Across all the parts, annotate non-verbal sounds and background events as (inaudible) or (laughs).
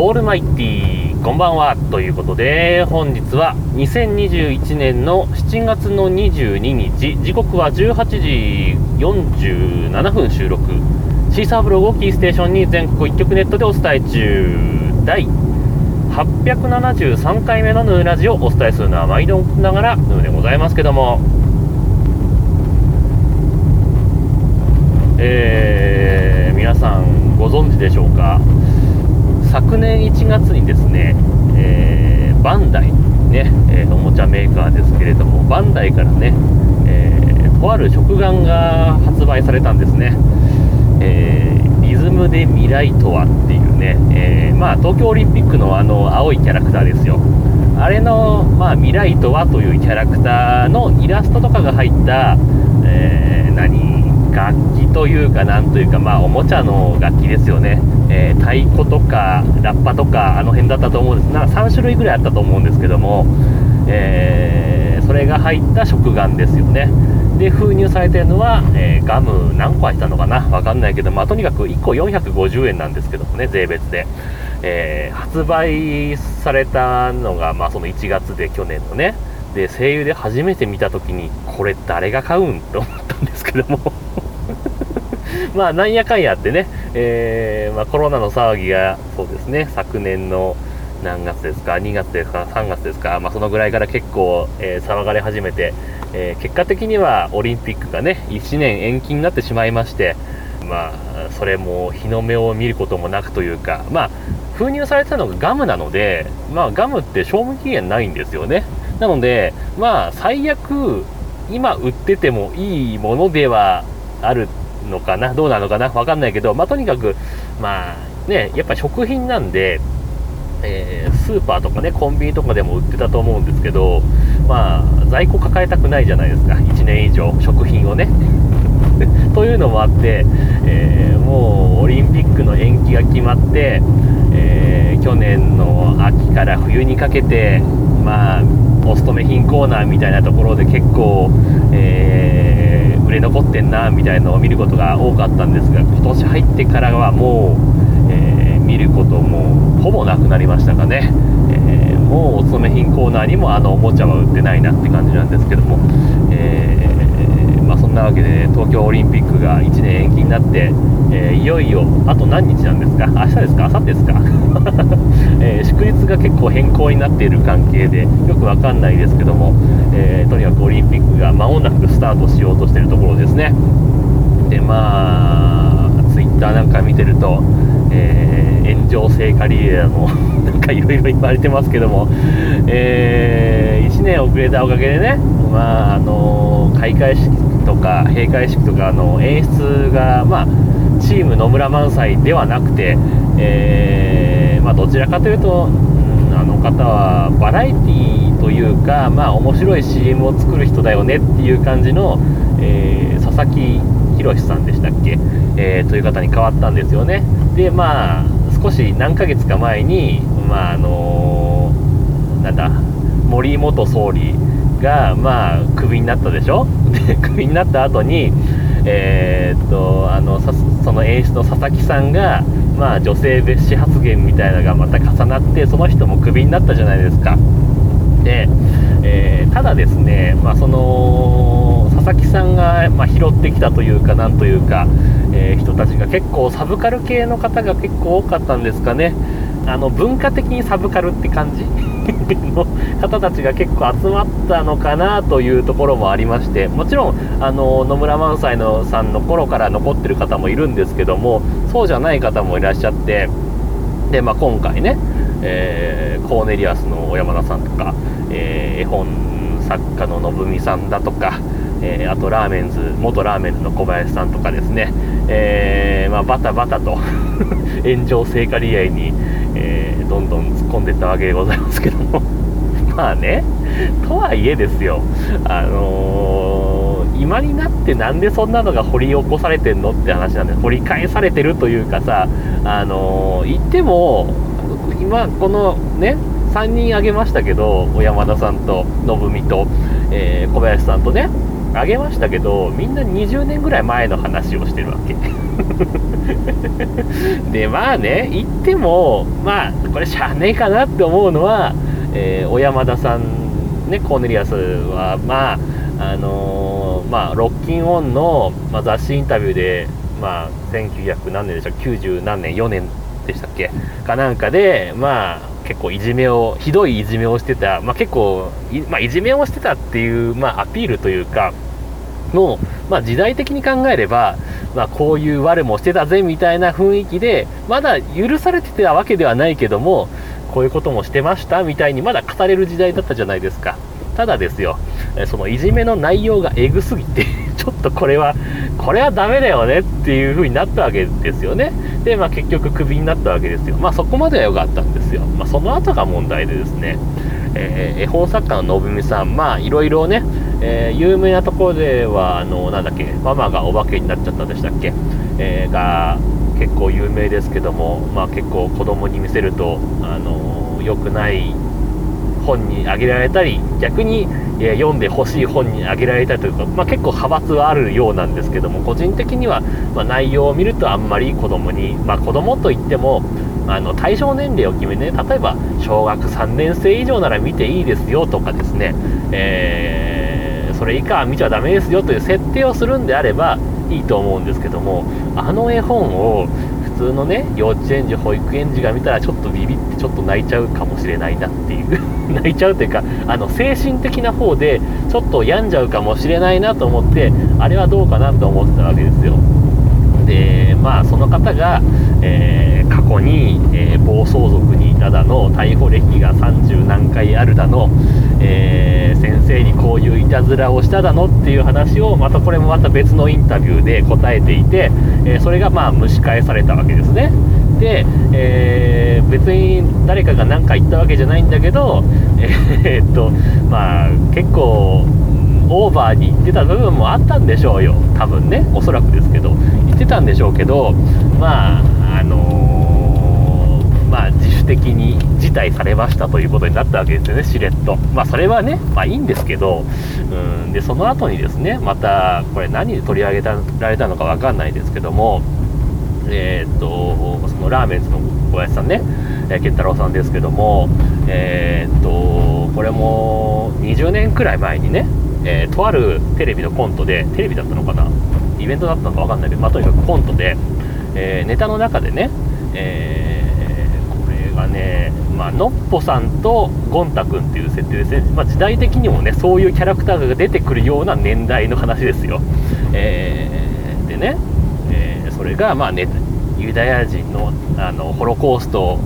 オールマイティーこんばんはということで本日は2021年の7月の22日時刻は18時47分収録。シーサーブログをキーステーションに全国1局ネットでお伝え中。第873回目のヌーラジをお伝えするのは毎度ながらヌーでございますけども。えー、皆さんご存知でしょうか？昨年1月にですね、えー、バンダイ、ねえー、おもちゃメーカーですけれども、バンダイからね、えー、とある食玩が発売されたんですね。えリズムで未来とはっていうね、えまあ、東京オリンピックのあの青いキャラクターですよ。あれの、まあ、未来とはというキャラクターのイラストとかが入った、え何？楽器というか、なんというか、まあ、おもちゃの楽器ですよね。えー、太鼓とか、ラッパとか、あの辺だったと思うんです。なんか3種類ぐらいあったと思うんですけども、えー、それが入った食玩ですよね。で、封入されてるのは、えー、ガム何個入ったのかな？わかんないけど、まあ、とにかく1個450円なんですけどもね、税別で。え発売されたのが、まあ、その1月で去年のね、で、声優で初めて見た時に、これ誰が買うん？と思ったんですけども (laughs) まあ、なんやかんやってね、えー、まあ、コロナの騒ぎが、そうですね、昨年の何月ですか、2月ですか、3月ですか、まあ、そのぐらいから結構、えー、騒がれ始めて、えー、結果的にはオリンピックがね、1年延期になってしまいまして、まあ、それも日の目を見ることもなくというか、まあ、封入されてたのがガムなので、まあ、ガムって賞味期限ないんですよね。なので、まあ、最悪、今売っててもいいものではあるのかな、どうなのかな、わかんないけど、まあ、とにかく、まあ、ね、やっぱ食品なんで、えー、スーパーとかね、コンビニとかでも売ってたと思うんですけど、まあ、在庫抱えたくないじゃないですか、1年以上、食品をね。(laughs) というのもあって、えー、もうオリンピックの延期が決まって、えー、去年の秋から冬にかけて、まあ、お勤め品コーナーみたいなところで結構、え、売れ残ってんなみたいなのを見ることが多かったんですが今年入ってからはもう、えー、見ることもほぼなくなりましたかね、えー、もうお勤め品コーナーにもあのおもちゃは売ってないなって感じなんですけども、えー、わけで、東京オリンピックが1年延期になって、えー、いよいよあと何日なんですか？(laughs) 明日ですか？明後日ですか、(laughs) えー、祝日が結構変更になっている関係でよくわかんないですけども、えー、とにかくオリンピックが間もなくスタートしようとしているところですね。でまあツイッターなんか見てると、えー、炎上聖火リレーも (laughs) なんかいろいろ言われてますけども、えー、1年遅れたおかげでねまああの開会式とか閉会式とかの演出が、まあ、チーム野村萬斎ではなくて、えー、まあ、どちらかというと、うん、あの方はバラエティーというか、まあ、面白い CM を作る人だよねっていう感じの、えー、佐々木宏さんでしたっけ、えー、という方に変わったんですよね。で、まあ、少し何ヶ月か前に、まあ、あのなんだ、森元総理が、まあ、クビになったでしょ？で、(laughs) クビになった後に、えー、っと、あの、その演出の佐々木さんが、まあ、女性蔑視発言みたいなのがまた重なって、その人もクビになったじゃないですか。で、えー、ただですね、まあ、その、佐々木さんが、まあ、拾ってきたというか、なんというか、えー、人たちが結構サブカル系の方が結構多かったんですかね。あの文化的にサブカルって感じの方たちが結構集まったのかなというところもありましてもちろんあの野村萬斎のさんの頃から残ってる方もいるんですけどもそうじゃない方もいらっしゃってで、まあ、今回ね、えー、コーネリアスの小山田さんとか、えー、絵本作家の信美さんだとか、えー、あとラーメンズ元ラーメンズの小林さんとかですね、えー、まあ、バタバタと (laughs) 炎上聖火リレーに、えー、どんどん突っ込んでいったわけでございますけども。(laughs) まあねとはいえですよ。あの、今になってなんでそんなのが掘り起こされてんのって話なんで掘り返されてるというかさあの、言っても今このね3人挙げましたけど小山田さんと信美と、えー、小林さんとねあげましたけどみんな20年ぐらい前の話をしてるわけ。(laughs) でまあね言ってもまあこれしゃあねえかなって思うのは、えー、小山田さんねコーネリアスはまああのー、まあロッキンオンの、まあ、雑誌インタビューでまあ1900何年でした90何年4年でしたっけ？かなんかでまあ結構いじめをひどいいじめをしてた、まあ、結構い,、まあ、いじめをしてたっていう、まあ、アピールというかの、まあ、時代的に考えれば、まあ、こういう悪もしてたぜみたいな雰囲気でまだ許されてたわけではないけどもこういうこともしてましたみたいにまだ語れる時代だったじゃないですか。ただですよそのいじめの内容がエグすぎてょっとこれはこれはダメだよねっていう風になったわけですよね。で、まあ、結局クビになったわけですよ。まあそこまでは良かったんですよ、まあ、その後が問題でですね。えー、絵本作家の信美さん、まあいろいろね、えー、有名なところでは、あのなんだっけ、ママがお化けになっちゃったでしたっけ、えー、が結構有名ですけども、まあ、結構子供に見せると、あの良くない本にあげられたり、逆に、え読んでほしい本にあげられたりというか、まあ、結構派閥はあるようなんですけども、個人的には、ま、内容を見るとあんまり子供に、まあ、子供といっても、あの対象年齢を決めね例えば小学3年生以上なら見ていいですよとかですね、えー、それ以下は見ちゃだめですよという設定をするんであればいいと思うんですけどもあの絵本を通のね幼稚園児保育園児が見たらちょっとビビってちょっと泣いちゃうかもしれないなっていう。(laughs) 泣いちゃうというかあの精神的な方でちょっと病んじゃうかもしれないなと思ってあれはどうかなと思ってたわけですよ。でまあその方が、えー、去に、えー、暴走族にいただの逮捕歴が30何回あるだの、えー、先生にこういういたずらをしただのっていう話をまたこれもまた別のインタビューで答えていて、えそれがまあ蒸し返されたわけですね。で、え別に誰かが何か言ったわけじゃないんだけどえっとまあ結構オーバーに言ってた部分もあったんでしょうよ。多分ね。おそらくですけど。言ってたんでしょうけどまああのー、まあ自主的に辞退されましたということになったわけですよねしれっと。まあそれはねまあいいんですけどうんでその後にですねまたこれ何で取り上げられたのか分かんないですけどもえー、っとそのラーメンズの小林さんね、え、健太郎さんですけどもえー、っとこれも20年くらい前にねえー、とあるテレビのコントでテレビだったのかなイベントだったのか分かんないけど、まあ、とにかくコントで、え、ネタの中でね、え、がね、まあのっぽさんとゴン太くんっていう設定ですね、まあ、時代的にもねそういうキャラクターが出てくるような年代の話ですよ、えー、でね、えそれがまあねユダヤ人のあのホロコースト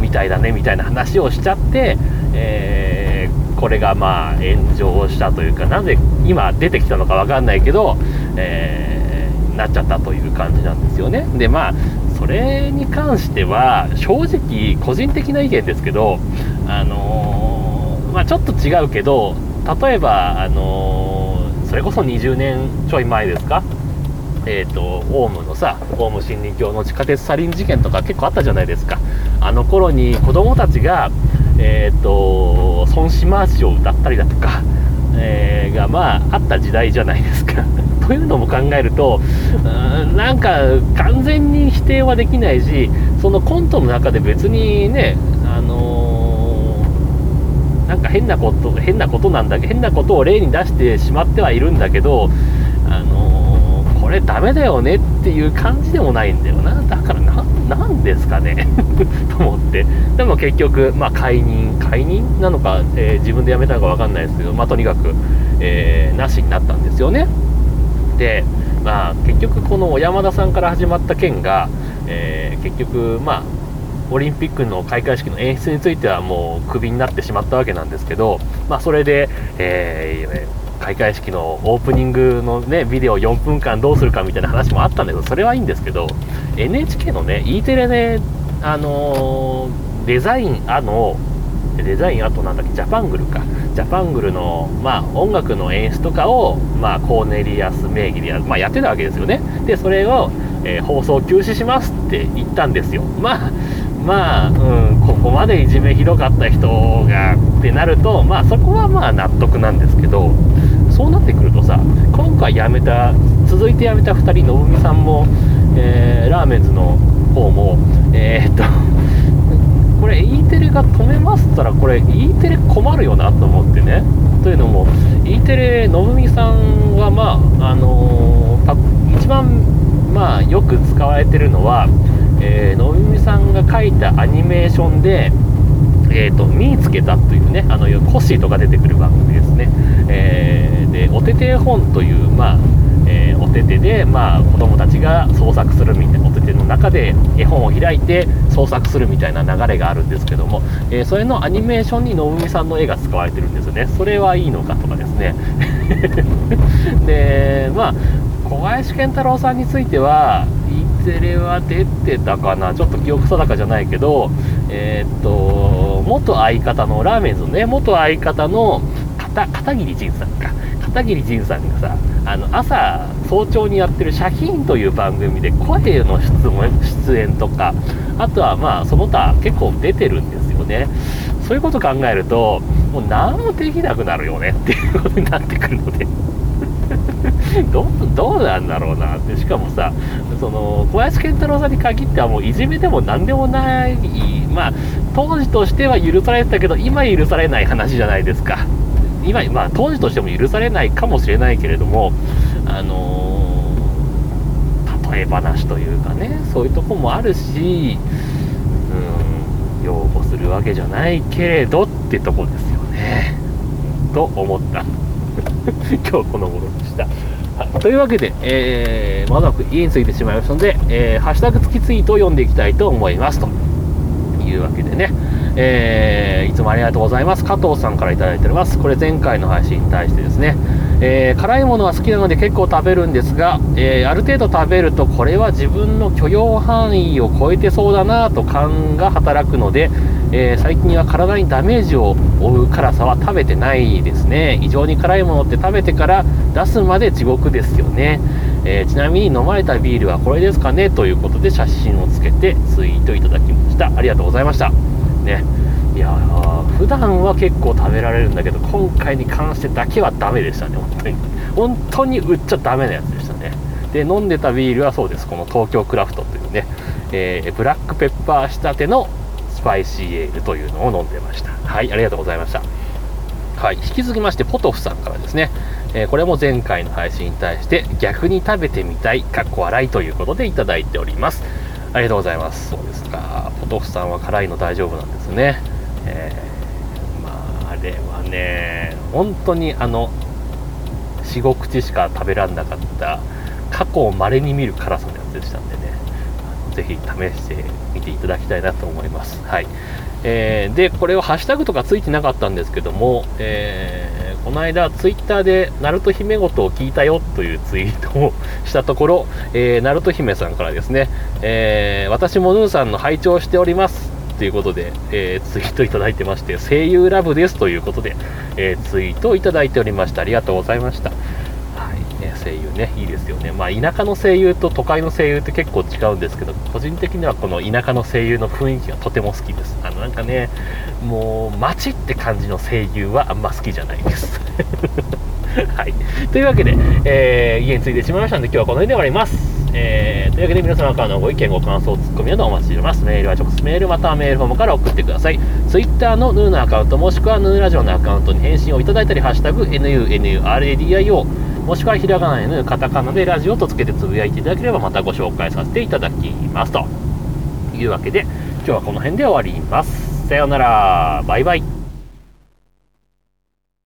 みたいだねみたいな話をしちゃって、えーこれがまあ炎上したというかなぜ今出てきたのか分かんないけど、えー、なっちゃったという感じなんですよね。でまあそれに関しては正直個人的な意見ですけどあのー、まあ、ちょっと違うけど例えばあのー、それこそ20年ちょい前ですか？えーと、オウムのさオウム真理教の地下鉄サリン事件とか結構あったじゃないですかあの頃に子供たちがえーと、孫子回しを歌ったりだとか、え、がまああった時代じゃないですか。というのも考えるとなんか完全に否定はできないしそのコントの中で別にねあのー、なんか変なこと変なことなんだけど変なことを例に出してしまってはいるんだけどあのー、これダメだよねっていう感じでもないんだよな。だからななんですかね？(laughs) と思って。でも結局、まあ、解任解任？なのか、えー、自分で辞めたのか分かんないですけど、まあ、とにかく、えー、なしになったんですよね。で、まあ、結局この小山田さんから始まった件が、えー、結局まあオリンピックの開会式の演出についてはもうクビになってしまったわけなんですけど、まあ、それで、えー開会式のオープニングのねビデオ4分間どうするかみたいな話もあったんだけどそれはいいんですけど NHK のね E テレで、あのー、デザインあのデザインあとなんだっけジャパングルか。ジャパングルの、まあ、音楽の演出とかを、まあ、コーネリアス名義でや,、まあ、やってたわけですよね。でそれを、えー、放送休止しますって言ったんですよ。まあまあ、うん、ここまでいじめひどかった人がってなると、まあ、そこはまあ納得なんですけどそうなってくるとさ今回辞めた続いて辞めた2人のぶみさんも、えー、ラーメンズの方もえー、っとこれ E テレが止めますったらこれ E テレ困るよなと思ってね。というのも E テレのぶみさんはまああのー、一番まあよく使われてるのは、えー、のぶみさんが書いたアニメーションでえーと、見つけたというねあのコッシーとか出てくる番組ですね、えー、でおてて本という、まあえー、おててで、まあ、子供たちが創作するみたいなおてての中で絵本を開いて創作するみたいな流れがあるんですけども、えー、それのアニメーションにのぶみさんの絵が使われてるんですよね。それはいいのかとかですね。(laughs) でまあ小林賢太郎さんについては E テレは出てたかな。ちょっと記憶定かじゃないけどえー、っと元相方のラーメンズね。元相方の片桐仁さんか。片桐仁さんがさあの朝早朝にやってる「シャキーン」という番組で声の質問出演とかあとはまあその他結構出てるんですよね。そういうこと考えるともう何もできなくなるよねっていうことになってくるので。(laughs) どどうなんだろうなって。しかもさその小林健太郎さんに限ってはもういじめでも何でもないまあ当時としては許されてたけど今許されない話じゃないですか。今まあ当時としても許されないかもしれないけれどもあのー、例え話というかねそういうとこもあるしうん擁護するわけじゃないけれどってとこですよね。と思った。(laughs) 今日この頃でした。というわけで、えー、まもなく家に着いてしまいましたので、えー、ハッシュタグ付きツイートを読んでいきたいと思います。というわけでね、えー、いつもありがとうございます。加藤さんから頂いております。これ前回の配信に対してですね、えー、辛いものは好きなので結構食べるんですが、えー、ある程度食べるとこれは自分の許容範囲を超えてそうだなと勘が働くので、え最近は体にダメージを負う辛さは食べてないですね。異常に辛いものって食べてから出すまで地獄ですよね。えちなみに飲まれたビールはこれですかね？ということで写真をつけてツイートいただきました。ありがとうございました。ね。いや普段は結構食べられるんだけど今回に関してだけはダメでしたね本当に。本当に売っちゃダメなやつでしたね。で飲んでたビールはそうです。この東京クラフトというね、えー、ブラックペッパー仕立てのスパイシーエールというのを飲んでました。はいありがとうございました。はい引き続きましてポトフさんからですね。えー、これも前回の配信に対して逆に食べてみたいかっこ笑いということでいただいております。ありがとうございます。そうですか。ポトフさんは辛いの大丈夫なんですね。えー、まああれはね本当にあの45口しか食べられなかった過去を稀に見る辛さのやつでしたんでね。ぜひ試してみていただきたいなと思います。はい。えー、でこれはハッシュタグとかついてなかったんですけども、えー、この間ツイッターで「ナルト姫ごとを聞いたよ」というツイートをしたところ、えー、ナルト姫さんからですね、えー、私もヌーさんの拝聴しておりますということで、えー、ツイートいただいてまして、声優ラブですということで、えー、ツイートをいただいておりました。ありがとうございました。声優ね、いいですよね。まあ、田舎の声優と都会の声優って結構違うんですけど、個人的にはこの田舎の声優の雰囲気がとても好きです。あの、なんかね、もう、街って感じの声優はあんま好きじゃないです。(laughs) はい。というわけで、えー、家に着いてしまいましたので、今日はこの辺で終わります。えー、というわけで皆様からのご意見、ご感想、ツッコミなどお待ちしております。メールは直接メールまたはメールフォームから送ってください。Twitter のヌーのアカウントもしくはヌーラジオのアカウントに返信をいただいたり、ハッシュタグ NUNURADIO もしくはひらがな N カタカナでラジオとつけてつぶやいていただければまたご紹介させていただきますというわけで今日はこの辺で終わります。さようなら。バイバイ。